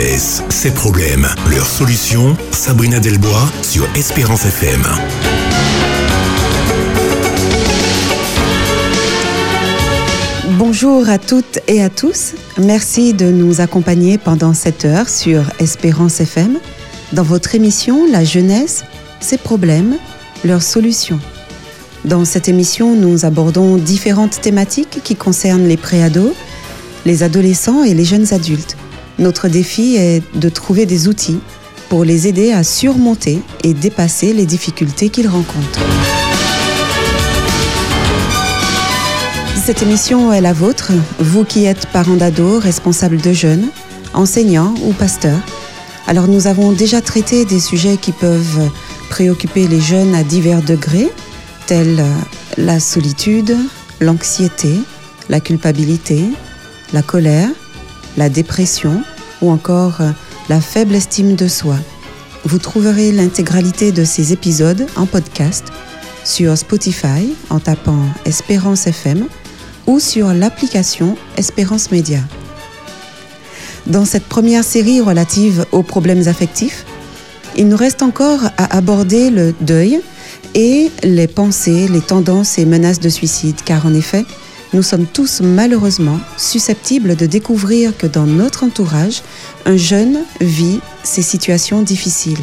jeunesse, ses problèmes, leurs solutions. Sabrina Delbois sur Espérance FM. Bonjour à toutes et à tous. Merci de nous accompagner pendant cette heure sur Espérance FM dans votre émission La jeunesse, ses problèmes, leurs solutions. Dans cette émission, nous abordons différentes thématiques qui concernent les préados, les adolescents et les jeunes adultes. Notre défi est de trouver des outils pour les aider à surmonter et dépasser les difficultés qu'ils rencontrent. Cette émission est la vôtre, vous qui êtes parents d'ados, responsables de jeunes, enseignants ou pasteurs. Alors nous avons déjà traité des sujets qui peuvent préoccuper les jeunes à divers degrés, tels la solitude, l'anxiété, la culpabilité, la colère, la dépression ou encore la faible estime de soi. Vous trouverez l'intégralité de ces épisodes en podcast sur Spotify en tapant Espérance FM ou sur l'application Espérance Média. Dans cette première série relative aux problèmes affectifs, il nous reste encore à aborder le deuil et les pensées, les tendances et menaces de suicide, car en effet, nous sommes tous malheureusement susceptibles de découvrir que dans notre entourage, un jeune vit ces situations difficiles.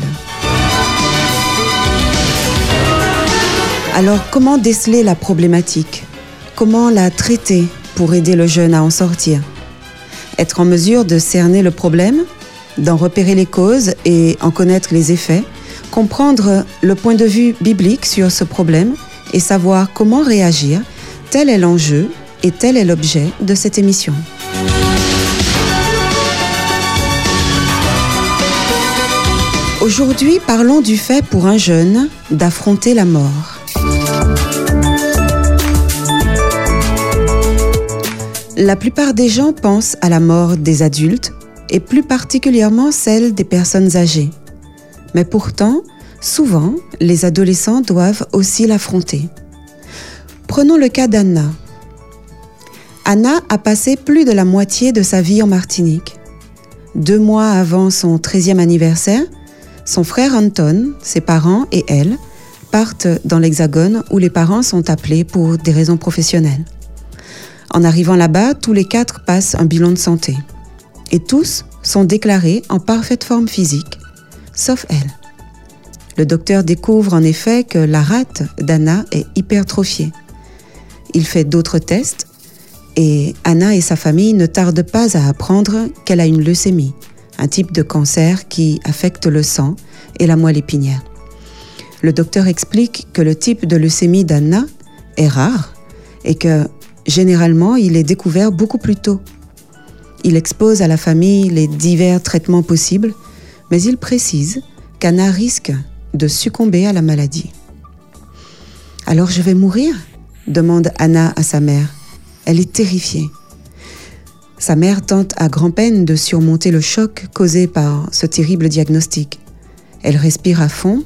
Alors comment déceler la problématique? Comment la traiter pour aider le jeune à en sortir? Être en mesure de cerner le problème, d'en repérer les causes et en connaître les effets, comprendre le point de vue biblique sur ce problème et savoir comment réagir, tel est l'enjeu et tel est l'objet de cette émission. Aujourd'hui, parlons du fait pour un jeune d'affronter la mort. La plupart des gens pensent à la mort des adultes et plus particulièrement celle des personnes âgées. Mais pourtant, souvent, les adolescents doivent aussi l'affronter. Prenons le cas d'Anna. Anna a passé plus de la moitié de sa vie en Martinique. Deux mois avant son 13e anniversaire, son frère Anton, ses parents et elle partent dans l'Hexagone où les parents sont appelés pour des raisons professionnelles. En arrivant là-bas, tous les quatre passent un bilan de santé. Et tous sont déclarés en parfaite forme physique, sauf elle. Le docteur découvre en effet que la rate d'Anna est hypertrophiée. Il fait d'autres tests et Anna et sa famille ne tardent pas à apprendre qu'elle a une leucémie, un type de cancer qui affecte le sang et la moelle épinière. Le docteur explique que le type de leucémie d'Anna est rare et que Généralement, il est découvert beaucoup plus tôt. Il expose à la famille les divers traitements possibles, mais il précise qu'Anna risque de succomber à la maladie. Alors je vais mourir? Demande Anna à sa mère. Elle est terrifiée. Sa mère tente à grand-peine de surmonter le choc causé par ce terrible diagnostic. Elle respire à fond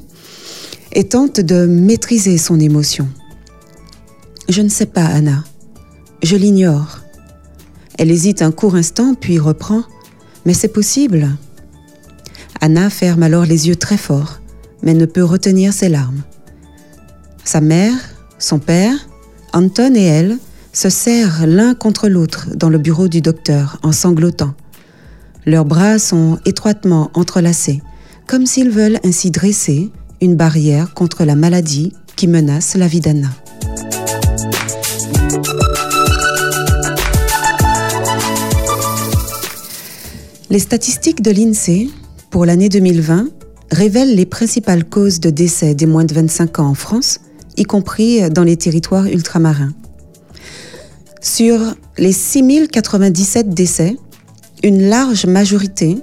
et tente de maîtriser son émotion. Je ne sais pas, Anna. Je l'ignore. Elle hésite un court instant, puis reprend. Mais c'est possible. Anna ferme alors les yeux très fort, mais ne peut retenir ses larmes. Sa mère, son père, Anton et elle se serrent l'un contre l'autre dans le bureau du docteur en sanglotant. Leurs bras sont étroitement entrelacés, comme s'ils veulent ainsi dresser une barrière contre la maladie qui menace la vie d'Anna. Les statistiques de l'INSEE pour l'année 2020 révèlent les principales causes de décès des moins de 25 ans en France, y compris dans les territoires ultramarins. Sur les 6097 décès, une large majorité,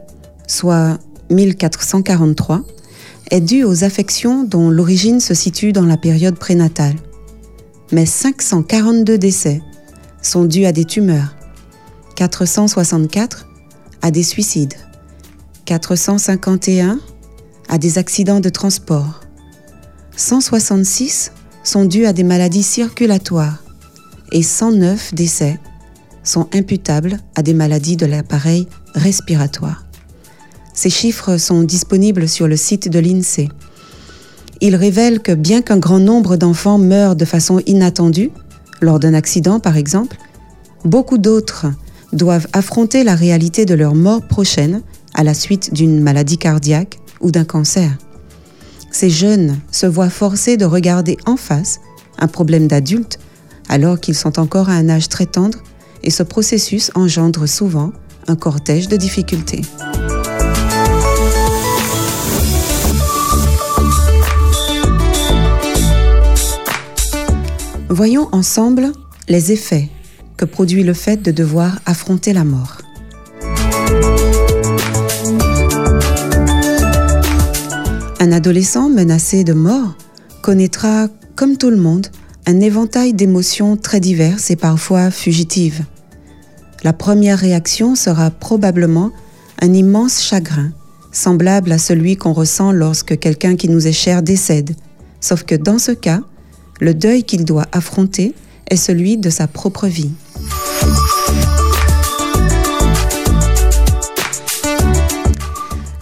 soit 1443, est due aux affections dont l'origine se situe dans la période prénatale. Mais 542 décès sont dus à des tumeurs, 464 à des suicides, 451 à des accidents de transport, 166 sont dus à des maladies circulatoires et 109 décès sont imputables à des maladies de l'appareil respiratoire. Ces chiffres sont disponibles sur le site de l'INSEE. Ils révèlent que bien qu'un grand nombre d'enfants meurent de façon inattendue, lors d'un accident par exemple, beaucoup d'autres doivent affronter la réalité de leur mort prochaine à la suite d'une maladie cardiaque ou d'un cancer. Ces jeunes se voient forcés de regarder en face un problème d'adulte alors qu'ils sont encore à un âge très tendre et ce processus engendre souvent un cortège de difficultés. Voyons ensemble les effets que produit le fait de devoir affronter la mort. Un adolescent menacé de mort connaîtra, comme tout le monde, un éventail d'émotions très diverses et parfois fugitives. La première réaction sera probablement un immense chagrin, semblable à celui qu'on ressent lorsque quelqu'un qui nous est cher décède, sauf que dans ce cas, le deuil qu'il doit affronter est celui de sa propre vie.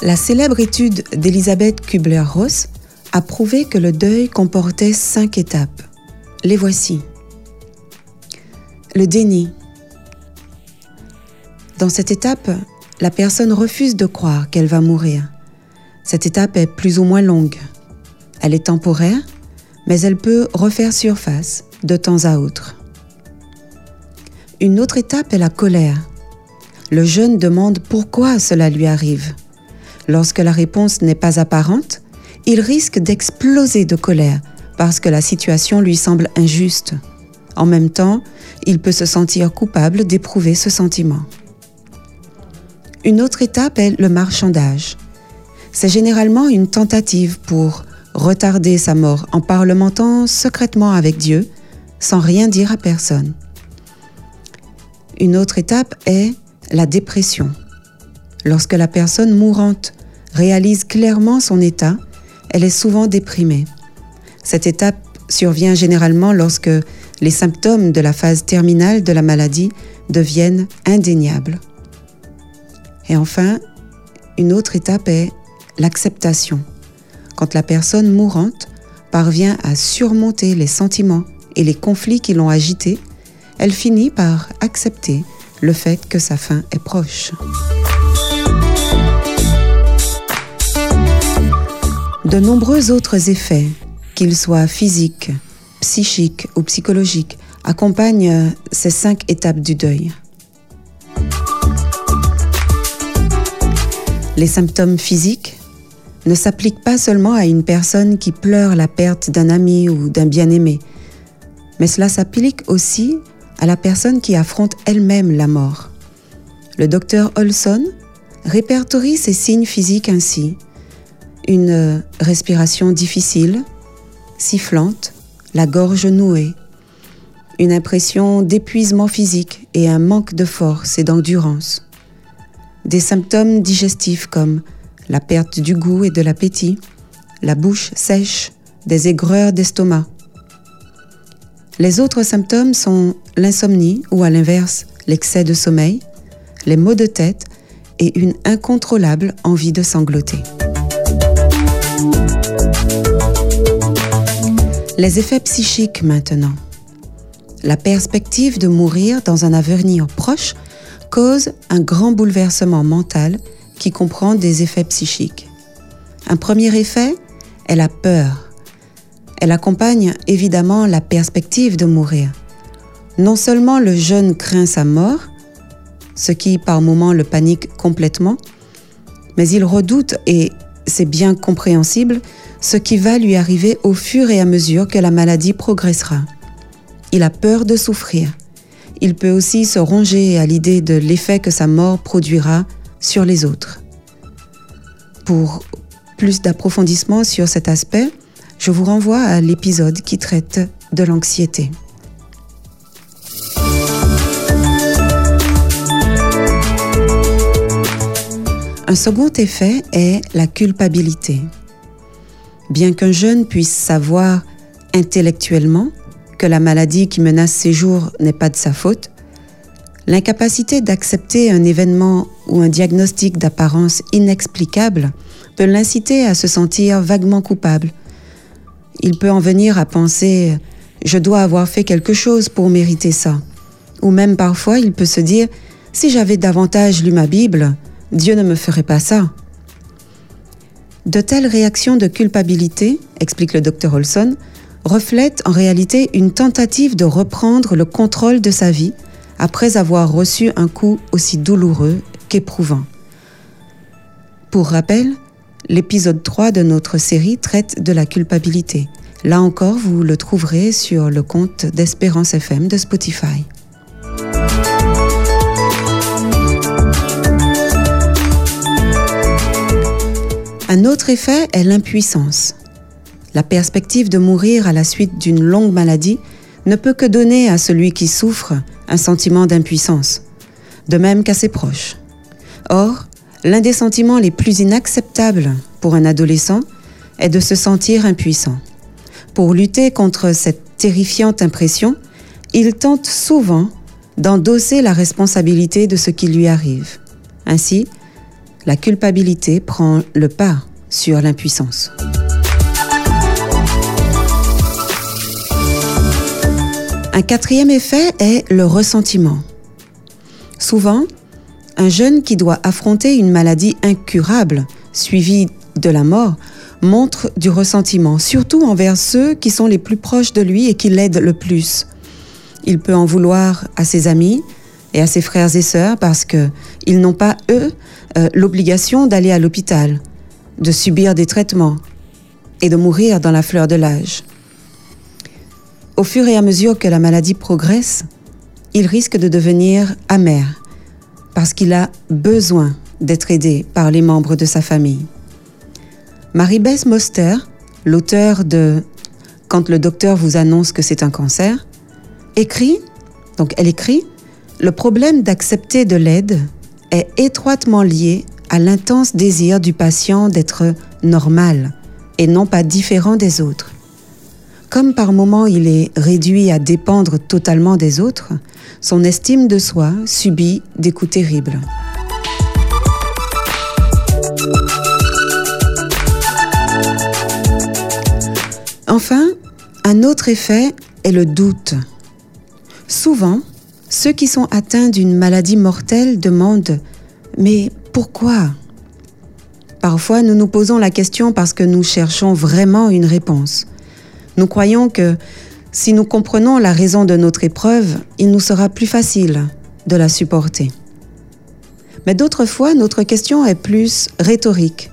La célèbre étude d'Elisabeth Kubler-Ross a prouvé que le deuil comportait cinq étapes. Les voici. Le déni. Dans cette étape, la personne refuse de croire qu'elle va mourir. Cette étape est plus ou moins longue. Elle est temporaire, mais elle peut refaire surface de temps à autre. Une autre étape est la colère. Le jeune demande pourquoi cela lui arrive. Lorsque la réponse n'est pas apparente, il risque d'exploser de colère parce que la situation lui semble injuste. En même temps, il peut se sentir coupable d'éprouver ce sentiment. Une autre étape est le marchandage. C'est généralement une tentative pour retarder sa mort en parlementant secrètement avec Dieu sans rien dire à personne. Une autre étape est la dépression. Lorsque la personne mourante réalise clairement son état, elle est souvent déprimée. Cette étape survient généralement lorsque les symptômes de la phase terminale de la maladie deviennent indéniables. Et enfin, une autre étape est l'acceptation. Quand la personne mourante parvient à surmonter les sentiments et les conflits qui l'ont agitée, elle finit par accepter le fait que sa fin est proche. De nombreux autres effets, qu'ils soient physiques, psychiques ou psychologiques, accompagnent ces cinq étapes du deuil. Les symptômes physiques ne s'appliquent pas seulement à une personne qui pleure la perte d'un ami ou d'un bien-aimé, mais cela s'applique aussi à la personne qui affronte elle-même la mort. Le docteur Olson répertorie ces signes physiques ainsi. Une respiration difficile, sifflante, la gorge nouée, une impression d'épuisement physique et un manque de force et d'endurance. Des symptômes digestifs comme la perte du goût et de l'appétit, la bouche sèche, des aigreurs d'estomac, les autres symptômes sont l'insomnie ou à l'inverse l'excès de sommeil, les maux de tête et une incontrôlable envie de sangloter. Les effets psychiques maintenant. La perspective de mourir dans un avenir proche cause un grand bouleversement mental qui comprend des effets psychiques. Un premier effet est la peur elle accompagne évidemment la perspective de mourir. Non seulement le jeune craint sa mort, ce qui par moments le panique complètement, mais il redoute, et c'est bien compréhensible, ce qui va lui arriver au fur et à mesure que la maladie progressera. Il a peur de souffrir. Il peut aussi se ronger à l'idée de l'effet que sa mort produira sur les autres. Pour plus d'approfondissement sur cet aspect, je vous renvoie à l'épisode qui traite de l'anxiété. Un second effet est la culpabilité. Bien qu'un jeune puisse savoir intellectuellement que la maladie qui menace ses jours n'est pas de sa faute, L'incapacité d'accepter un événement ou un diagnostic d'apparence inexplicable peut l'inciter à se sentir vaguement coupable. Il peut en venir à penser ⁇ je dois avoir fait quelque chose pour mériter ça ⁇ ou même parfois il peut se dire ⁇ si j'avais davantage lu ma Bible, Dieu ne me ferait pas ça. De telles réactions de culpabilité, explique le docteur Olson, reflètent en réalité une tentative de reprendre le contrôle de sa vie après avoir reçu un coup aussi douloureux qu'éprouvant. Pour rappel, l'épisode 3 de notre série traite de la culpabilité. Là encore, vous le trouverez sur le compte d'Espérance FM de Spotify. Un autre effet est l'impuissance. La perspective de mourir à la suite d'une longue maladie ne peut que donner à celui qui souffre un sentiment d'impuissance, de même qu'à ses proches. Or, l'un des sentiments les plus inacceptables pour un adolescent est de se sentir impuissant. Pour lutter contre cette terrifiante impression, il tente souvent d'endosser la responsabilité de ce qui lui arrive. Ainsi, la culpabilité prend le pas sur l'impuissance. Un quatrième effet est le ressentiment. Souvent, un jeune qui doit affronter une maladie incurable, suivie de la mort, montre du ressentiment, surtout envers ceux qui sont les plus proches de lui et qui l'aident le plus. Il peut en vouloir à ses amis et à ses frères et sœurs parce qu'ils n'ont pas, eux, euh, l'obligation d'aller à l'hôpital, de subir des traitements et de mourir dans la fleur de l'âge. Au fur et à mesure que la maladie progresse, il risque de devenir amer parce qu'il a besoin d'être aidé par les membres de sa famille. Marie-Beth Moster, l'auteur de Quand le docteur vous annonce que c'est un cancer, écrit, donc elle écrit, le problème d'accepter de l'aide est étroitement lié à l'intense désir du patient d'être normal et non pas différent des autres. Comme par moments il est réduit à dépendre totalement des autres, son estime de soi subit des coups terribles. Enfin, un autre effet est le doute. Souvent, ceux qui sont atteints d'une maladie mortelle demandent ⁇ Mais pourquoi ?⁇ Parfois, nous nous posons la question parce que nous cherchons vraiment une réponse. Nous croyons que si nous comprenons la raison de notre épreuve, il nous sera plus facile de la supporter. Mais d'autres fois, notre question est plus rhétorique.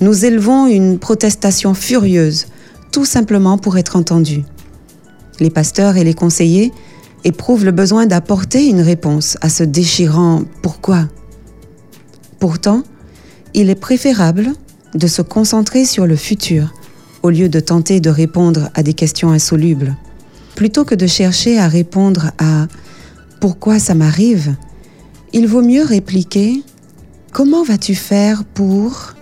Nous élevons une protestation furieuse, tout simplement pour être entendus. Les pasteurs et les conseillers éprouvent le besoin d'apporter une réponse à ce déchirant pourquoi. Pourtant, il est préférable de se concentrer sur le futur au lieu de tenter de répondre à des questions insolubles. Plutôt que de chercher à répondre à pourquoi ça m'arrive, il vaut mieux répliquer comment vas-tu faire pour...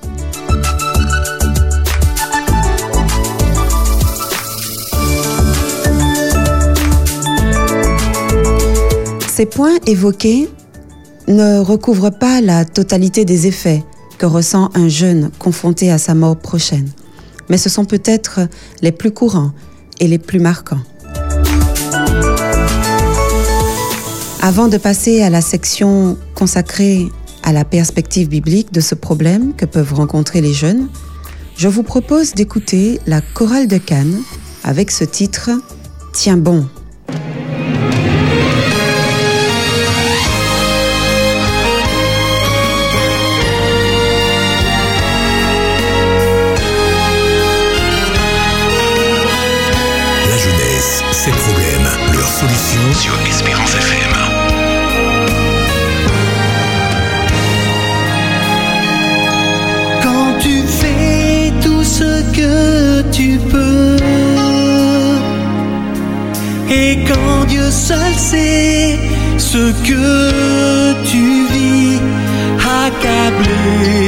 Ces points évoqués ne recouvrent pas la totalité des effets que ressent un jeune confronté à sa mort prochaine mais ce sont peut-être les plus courants et les plus marquants. Avant de passer à la section consacrée à la perspective biblique de ce problème que peuvent rencontrer les jeunes, je vous propose d'écouter la chorale de Cannes avec ce titre Tiens bon. Sur Espérance FM. Quand tu fais tout ce que tu peux, et quand Dieu seul sait ce que tu vis, accablé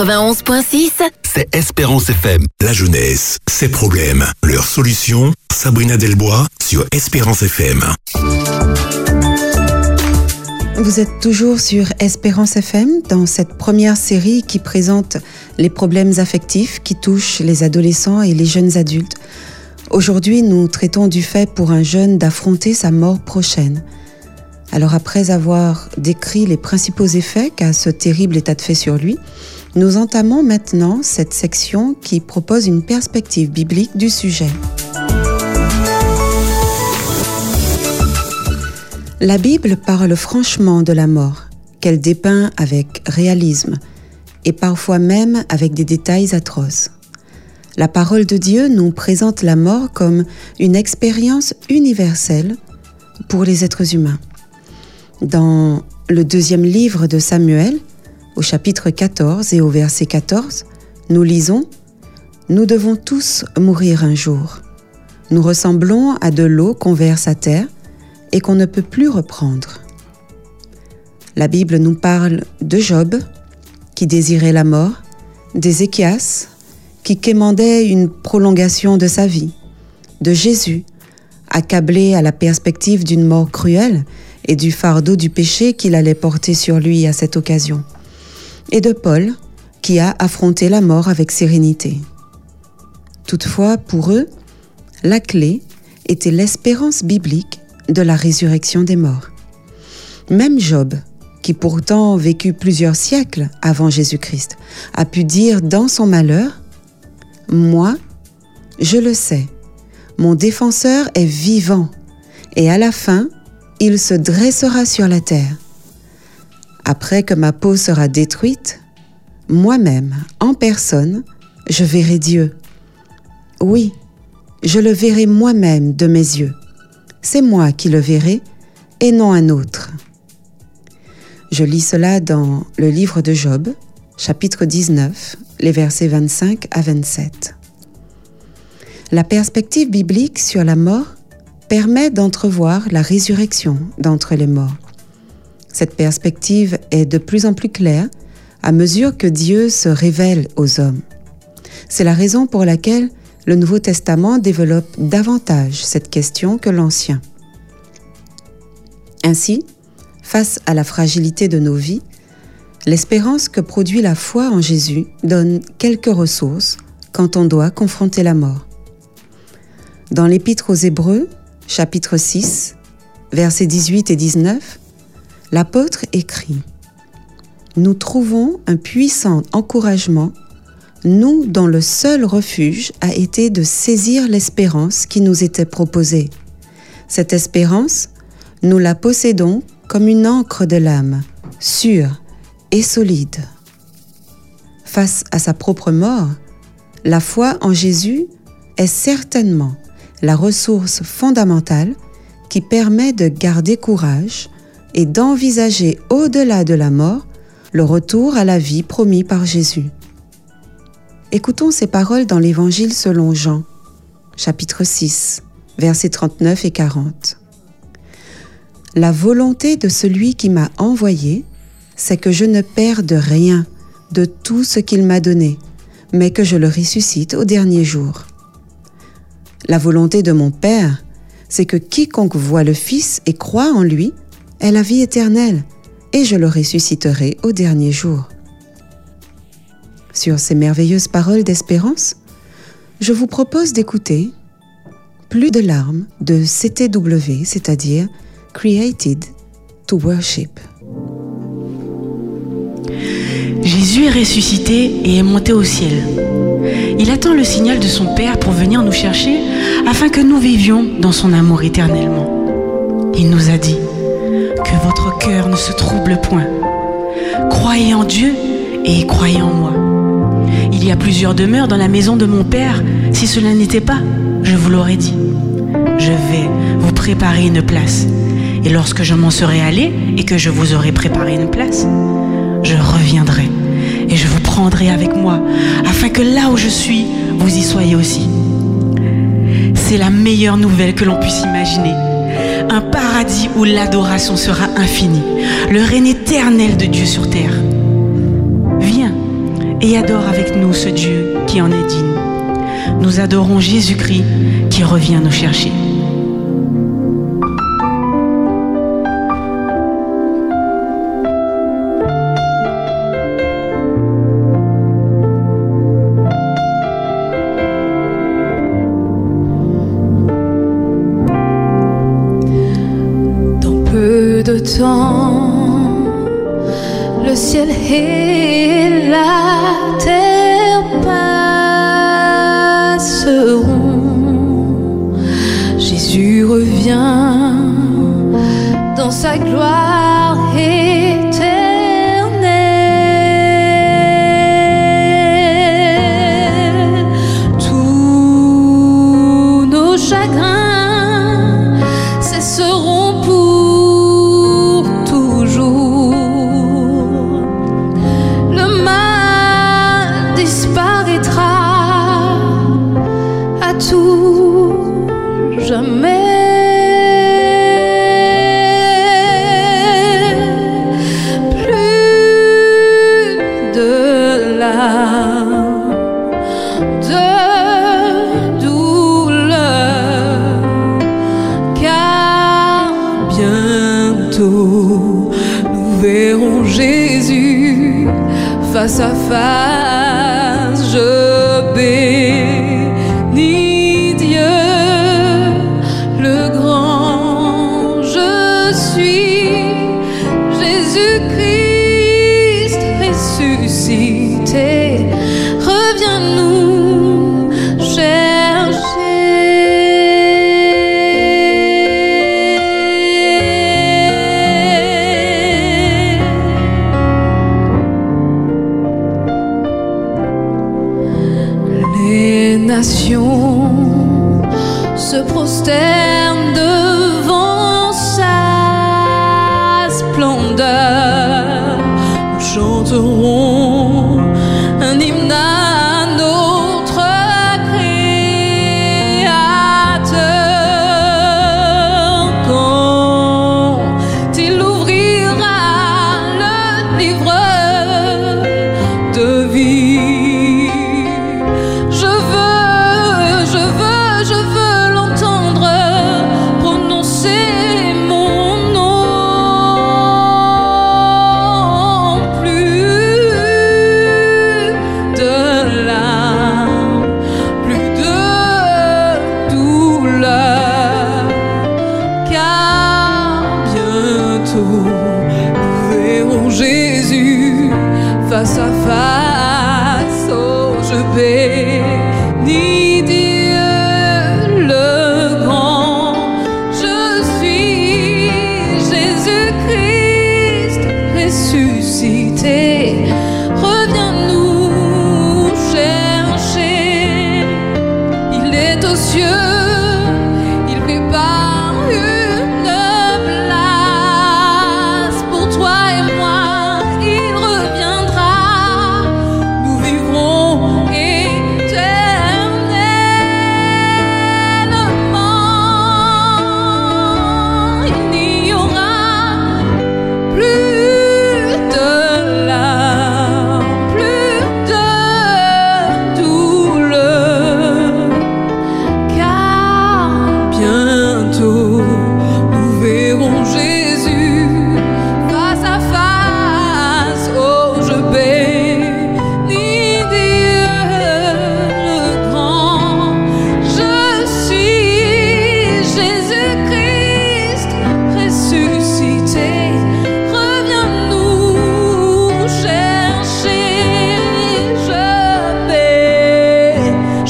91.6, c'est Espérance FM. La jeunesse, ses problèmes, leurs solutions. Sabrina Delbois sur Espérance FM. Vous êtes toujours sur Espérance FM dans cette première série qui présente les problèmes affectifs qui touchent les adolescents et les jeunes adultes. Aujourd'hui, nous traitons du fait pour un jeune d'affronter sa mort prochaine. Alors après avoir décrit les principaux effets qu'a ce terrible état de fait sur lui, nous entamons maintenant cette section qui propose une perspective biblique du sujet. La Bible parle franchement de la mort, qu'elle dépeint avec réalisme et parfois même avec des détails atroces. La parole de Dieu nous présente la mort comme une expérience universelle pour les êtres humains. Dans le deuxième livre de Samuel, au chapitre 14 et au verset 14, nous lisons ⁇ Nous devons tous mourir un jour. Nous ressemblons à de l'eau qu'on verse à terre et qu'on ne peut plus reprendre. La Bible nous parle de Job, qui désirait la mort, d'Ézéchias, qui quémandait une prolongation de sa vie, de Jésus, accablé à la perspective d'une mort cruelle et du fardeau du péché qu'il allait porter sur lui à cette occasion, et de Paul, qui a affronté la mort avec sérénité. Toutefois, pour eux, la clé était l'espérance biblique de la résurrection des morts. Même Job, qui pourtant vécut plusieurs siècles avant Jésus-Christ, a pu dire dans son malheur, Moi, je le sais, mon défenseur est vivant, et à la fin, il se dressera sur la terre. Après que ma peau sera détruite, moi-même, en personne, je verrai Dieu. Oui, je le verrai moi-même de mes yeux. C'est moi qui le verrai et non un autre. Je lis cela dans le livre de Job, chapitre 19, les versets 25 à 27. La perspective biblique sur la mort permet d'entrevoir la résurrection d'entre les morts. Cette perspective est de plus en plus claire à mesure que Dieu se révèle aux hommes. C'est la raison pour laquelle le Nouveau Testament développe davantage cette question que l'Ancien. Ainsi, face à la fragilité de nos vies, l'espérance que produit la foi en Jésus donne quelques ressources quand on doit confronter la mort. Dans l'Épître aux Hébreux, chapitre 6, versets 18 et 19, l'apôtre écrit Nous trouvons un puissant encouragement, nous dont le seul refuge a été de saisir l'espérance qui nous était proposée. Cette espérance, nous la possédons comme une encre de l'âme, sûre et solide. Face à sa propre mort, la foi en Jésus est certainement la ressource fondamentale qui permet de garder courage et d'envisager au-delà de la mort le retour à la vie promis par Jésus. Écoutons ces paroles dans l'Évangile selon Jean, chapitre 6, versets 39 et 40. La volonté de celui qui m'a envoyé, c'est que je ne perde rien de tout ce qu'il m'a donné, mais que je le ressuscite au dernier jour. La volonté de mon Père, c'est que quiconque voit le Fils et croit en lui ait la vie éternelle, et je le ressusciterai au dernier jour. Sur ces merveilleuses paroles d'espérance, je vous propose d'écouter Plus de larmes de CTW, c'est-à-dire Created to Worship. Jésus est ressuscité et est monté au ciel. Il attend le signal de son Père pour venir nous chercher afin que nous vivions dans son amour éternellement. Il nous a dit, que votre cœur ne se trouble point. Croyez en Dieu et croyez en moi. Il y a plusieurs demeures dans la maison de mon Père. Si cela n'était pas, je vous l'aurais dit. Je vais vous préparer une place. Et lorsque je m'en serai allé et que je vous aurai préparé une place, je reviendrai et je vous prendrai avec moi, afin que là où je suis, vous y soyez aussi. C'est la meilleure nouvelle que l'on puisse imaginer. Un paradis où l'adoration sera infinie, le règne éternel de Dieu sur terre. Viens et adore avec nous ce Dieu qui en est digne. Nous adorons Jésus-Christ qui revient nous chercher. Sa gloire bénis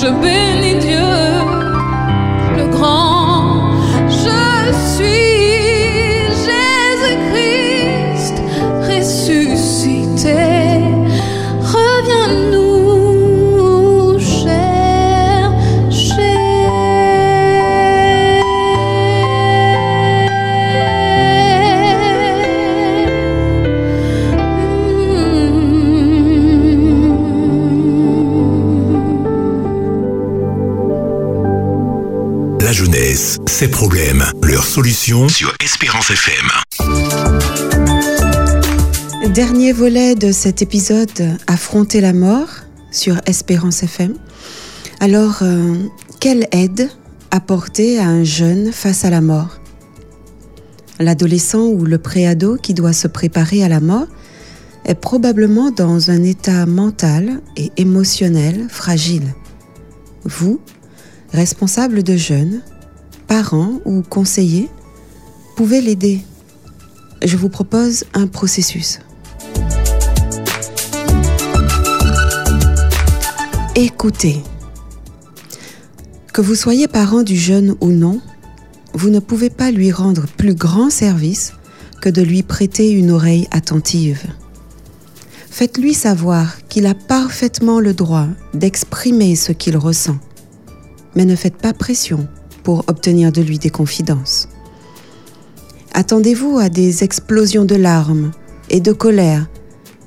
je bénis Dieu ses problèmes, leurs solutions sur Espérance FM. Dernier volet de cet épisode, Affronter la mort sur Espérance FM. Alors, euh, quelle aide apporter à un jeune face à la mort? L'adolescent ou le préado qui doit se préparer à la mort est probablement dans un état mental et émotionnel fragile. Vous, responsable de jeunes, parents ou conseillers, pouvez l'aider. Je vous propose un processus. Écoutez. Que vous soyez parent du jeune ou non, vous ne pouvez pas lui rendre plus grand service que de lui prêter une oreille attentive. Faites-lui savoir qu'il a parfaitement le droit d'exprimer ce qu'il ressent, mais ne faites pas pression pour obtenir de lui des confidences. Attendez-vous à des explosions de larmes et de colère,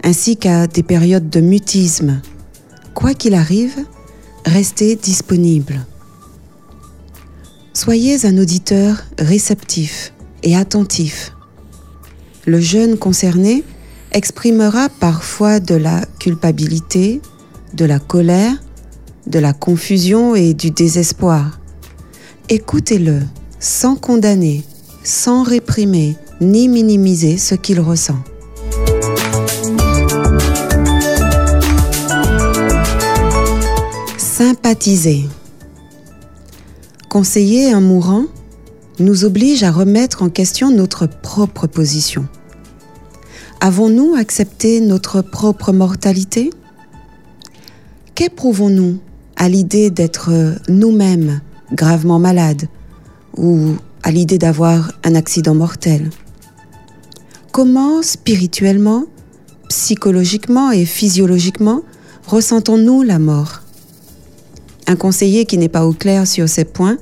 ainsi qu'à des périodes de mutisme. Quoi qu'il arrive, restez disponible. Soyez un auditeur réceptif et attentif. Le jeune concerné exprimera parfois de la culpabilité, de la colère, de la confusion et du désespoir. Écoutez-le sans condamner, sans réprimer ni minimiser ce qu'il ressent. Sympathiser. Conseiller un mourant nous oblige à remettre en question notre propre position. Avons-nous accepté notre propre mortalité? Qu'éprouvons-nous à l'idée d'être nous-mêmes gravement malades ou à l'idée d'avoir un accident mortel Comment spirituellement, psychologiquement et physiologiquement ressentons-nous la mort? Un conseiller qui n'est pas au clair sur ces points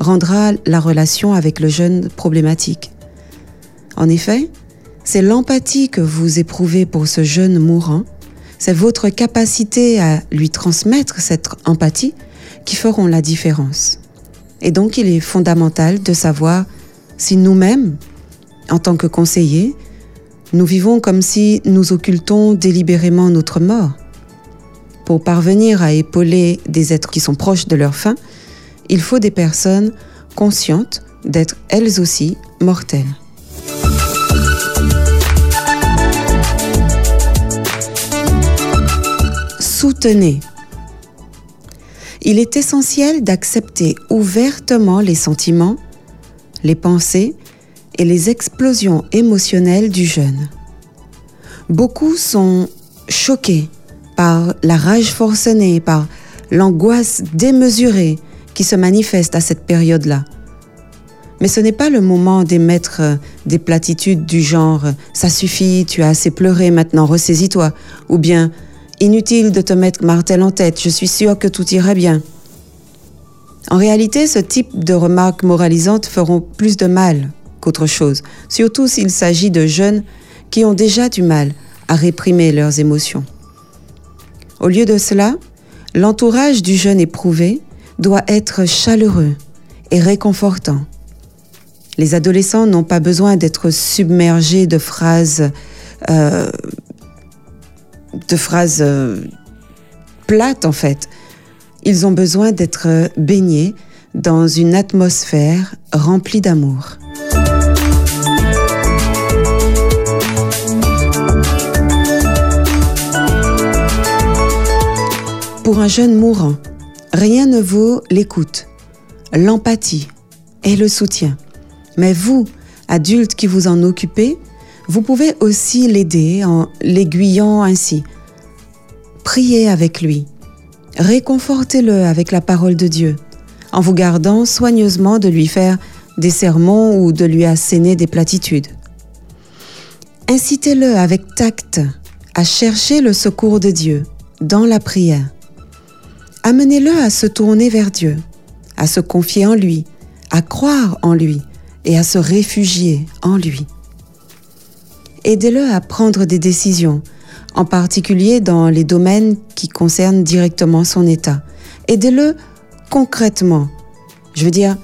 rendra la relation avec le jeune problématique. En effet, c'est l'empathie que vous éprouvez pour ce jeune mourant, c'est votre capacité à lui transmettre cette empathie qui feront la différence. Et donc il est fondamental de savoir si nous-mêmes, en tant que conseillers, nous vivons comme si nous occultons délibérément notre mort. Pour parvenir à épauler des êtres qui sont proches de leur fin, il faut des personnes conscientes d'être elles aussi mortelles. Soutenez. Il est essentiel d'accepter ouvertement les sentiments, les pensées et les explosions émotionnelles du jeune. Beaucoup sont choqués par la rage forcenée, par l'angoisse démesurée qui se manifeste à cette période-là. Mais ce n'est pas le moment d'émettre des platitudes du genre ⁇ ça suffit, tu as assez pleuré, maintenant ressaisis-toi ⁇ ou bien ⁇ Inutile de te mettre martel en tête, je suis sûre que tout ira bien. En réalité, ce type de remarques moralisantes feront plus de mal qu'autre chose, surtout s'il s'agit de jeunes qui ont déjà du mal à réprimer leurs émotions. Au lieu de cela, l'entourage du jeune éprouvé doit être chaleureux et réconfortant. Les adolescents n'ont pas besoin d'être submergés de phrases euh, de phrases euh, plates en fait. Ils ont besoin d'être baignés dans une atmosphère remplie d'amour. Pour un jeune mourant, rien ne vaut l'écoute, l'empathie et le soutien. Mais vous, adultes qui vous en occupez, vous pouvez aussi l'aider en l'aiguillant ainsi. Priez avec lui. Réconfortez-le avec la parole de Dieu, en vous gardant soigneusement de lui faire des sermons ou de lui asséner des platitudes. Incitez-le avec tact à chercher le secours de Dieu dans la prière. Amenez-le à se tourner vers Dieu, à se confier en lui, à croire en lui et à se réfugier en lui. Aidez-le à prendre des décisions, en particulier dans les domaines qui concernent directement son état. Aidez-le concrètement. Je veux dire,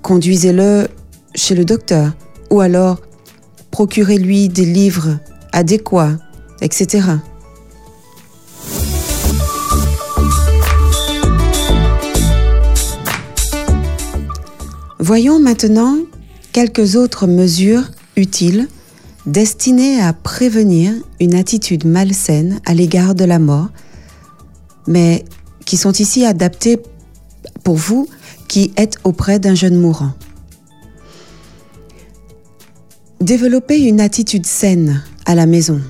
conduisez-le chez le docteur ou alors procurez-lui des livres adéquat, etc. Voyons maintenant quelques autres mesures utiles destinées à prévenir une attitude malsaine à l'égard de la mort, mais qui sont ici adaptées pour vous qui êtes auprès d'un jeune mourant. Développer une attitude saine à la maison.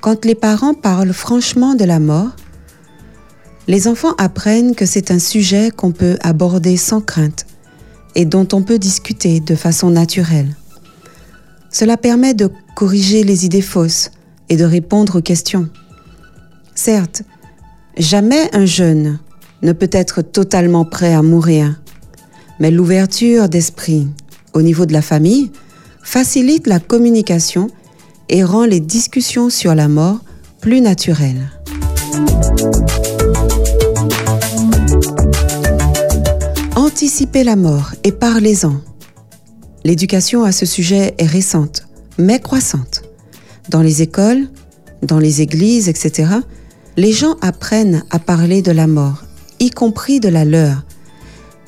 Quand les parents parlent franchement de la mort, les enfants apprennent que c'est un sujet qu'on peut aborder sans crainte et dont on peut discuter de façon naturelle. Cela permet de corriger les idées fausses et de répondre aux questions. Certes, jamais un jeune ne peut être totalement prêt à mourir, mais l'ouverture d'esprit au niveau de la famille facilite la communication et rend les discussions sur la mort plus naturelles. Anticipez la mort et parlez-en. L'éducation à ce sujet est récente, mais croissante. Dans les écoles, dans les églises, etc., les gens apprennent à parler de la mort, y compris de la leur.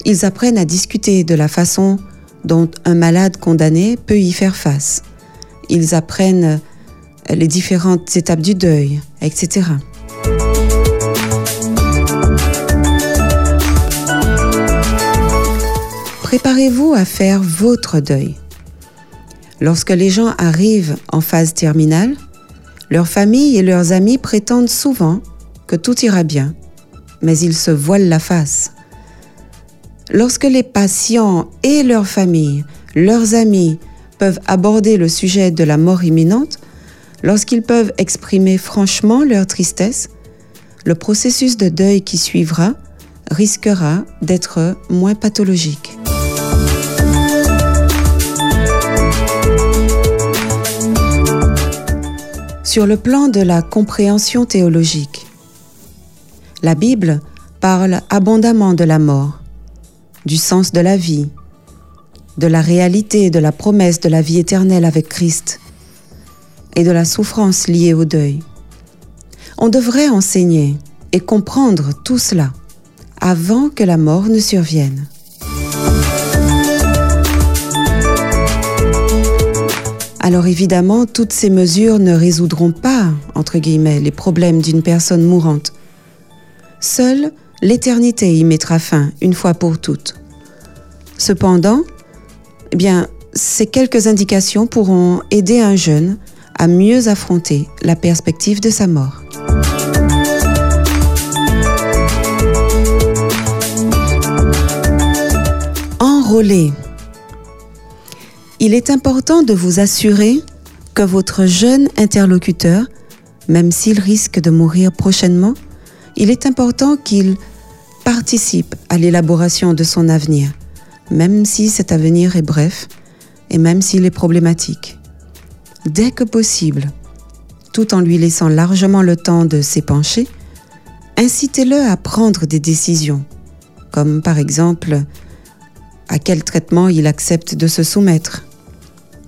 Ils apprennent à discuter de la façon dont un malade condamné peut y faire face. Ils apprennent les différentes étapes du deuil, etc. Préparez-vous à faire votre deuil. Lorsque les gens arrivent en phase terminale, leurs familles et leurs amis prétendent souvent que tout ira bien, mais ils se voilent la face. Lorsque les patients et leurs familles, leurs amis peuvent aborder le sujet de la mort imminente, lorsqu'ils peuvent exprimer franchement leur tristesse, le processus de deuil qui suivra risquera d'être moins pathologique. Sur le plan de la compréhension théologique, la Bible parle abondamment de la mort du sens de la vie, de la réalité de la promesse de la vie éternelle avec Christ et de la souffrance liée au deuil. On devrait enseigner et comprendre tout cela avant que la mort ne survienne. Alors évidemment, toutes ces mesures ne résoudront pas, entre guillemets, les problèmes d'une personne mourante. Seule l'éternité y mettra fin une fois pour toutes. Cependant, eh ces quelques indications pourront aider un jeune à mieux affronter la perspective de sa mort. Enrôler. Il est important de vous assurer que votre jeune interlocuteur, même s'il risque de mourir prochainement, il est important qu'il participe à l'élaboration de son avenir, même si cet avenir est bref et même s'il est problématique. Dès que possible, tout en lui laissant largement le temps de s'épancher, incitez-le à prendre des décisions, comme par exemple à quel traitement il accepte de se soumettre,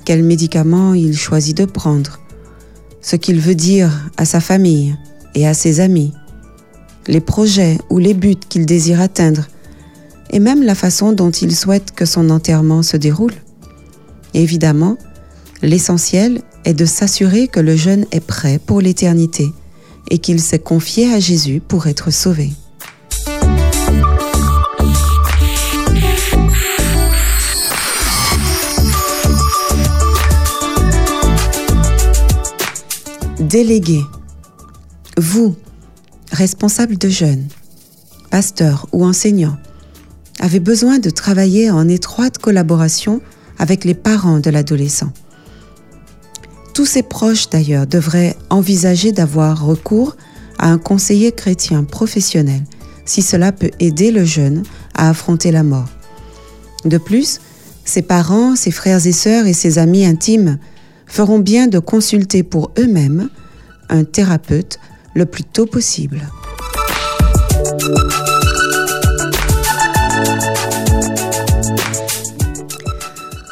quel médicament il choisit de prendre, ce qu'il veut dire à sa famille et à ses amis, les projets ou les buts qu'il désire atteindre, et même la façon dont il souhaite que son enterrement se déroule. Évidemment, l'essentiel est de s'assurer que le jeune est prêt pour l'éternité et qu'il s'est confié à Jésus pour être sauvé. Délégué. Vous, responsable de jeunes, pasteur ou enseignant, avez besoin de travailler en étroite collaboration avec les parents de l'adolescent. Tous ses proches d'ailleurs devraient envisager d'avoir recours à un conseiller chrétien professionnel si cela peut aider le jeune à affronter la mort. De plus, ses parents, ses frères et sœurs et ses amis intimes feront bien de consulter pour eux-mêmes un thérapeute le plus tôt possible.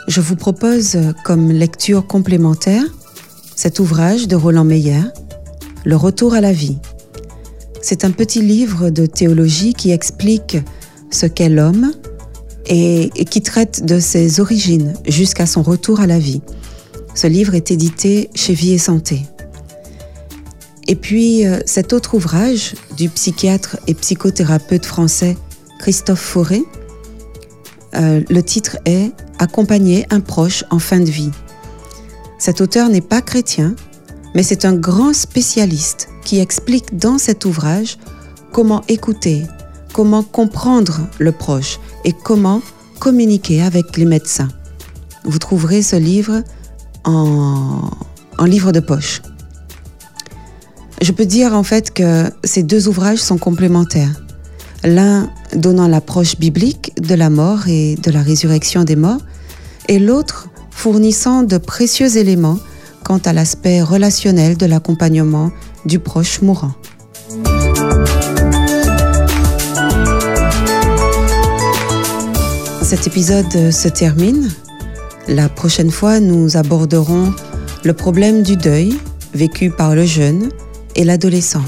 Je vous propose comme lecture complémentaire cet ouvrage de Roland Meyer, Le retour à la vie. C'est un petit livre de théologie qui explique ce qu'est l'homme et, qui traite de ses origines jusqu'à son retour à la vie. Ce livre est édité chez Vie et Santé. Et puis euh, cet autre ouvrage du psychiatre et psychothérapeute français Christophe Fauré, euh, le titre est Accompagner un proche en fin de vie. Cet auteur n'est pas chrétien, mais c'est un grand spécialiste qui explique dans cet ouvrage comment écouter, comment comprendre le proche et comment communiquer avec les médecins. Vous trouverez ce livre en, en livre de poche. Je peux dire en fait que ces deux ouvrages sont complémentaires. L'un donnant l'approche biblique de la mort et de la résurrection des morts, et l'autre fournissant de précieux éléments quant à l'aspect relationnel de l'accompagnement du proche mourant. Cet épisode se termine. La prochaine fois, nous aborderons le problème du deuil vécu par le jeune l'adolescent.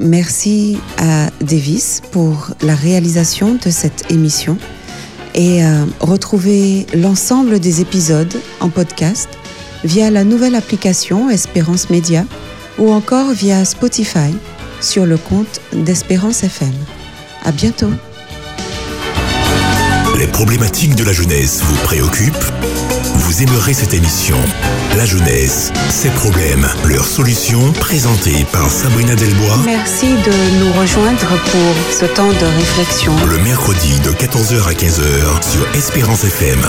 Merci à Davis pour la réalisation de cette émission et euh, retrouvez l'ensemble des épisodes en podcast via la nouvelle application Espérance Média ou encore via Spotify sur le compte d'Espérance FM. À bientôt. Les problématiques de la jeunesse vous préoccupent Vous aimerez cette émission La jeunesse, ses problèmes, leurs solutions, présentées par Sabrina Delbois. Merci de nous rejoindre pour ce temps de réflexion. Le mercredi de 14h à 15h sur Espérance FM.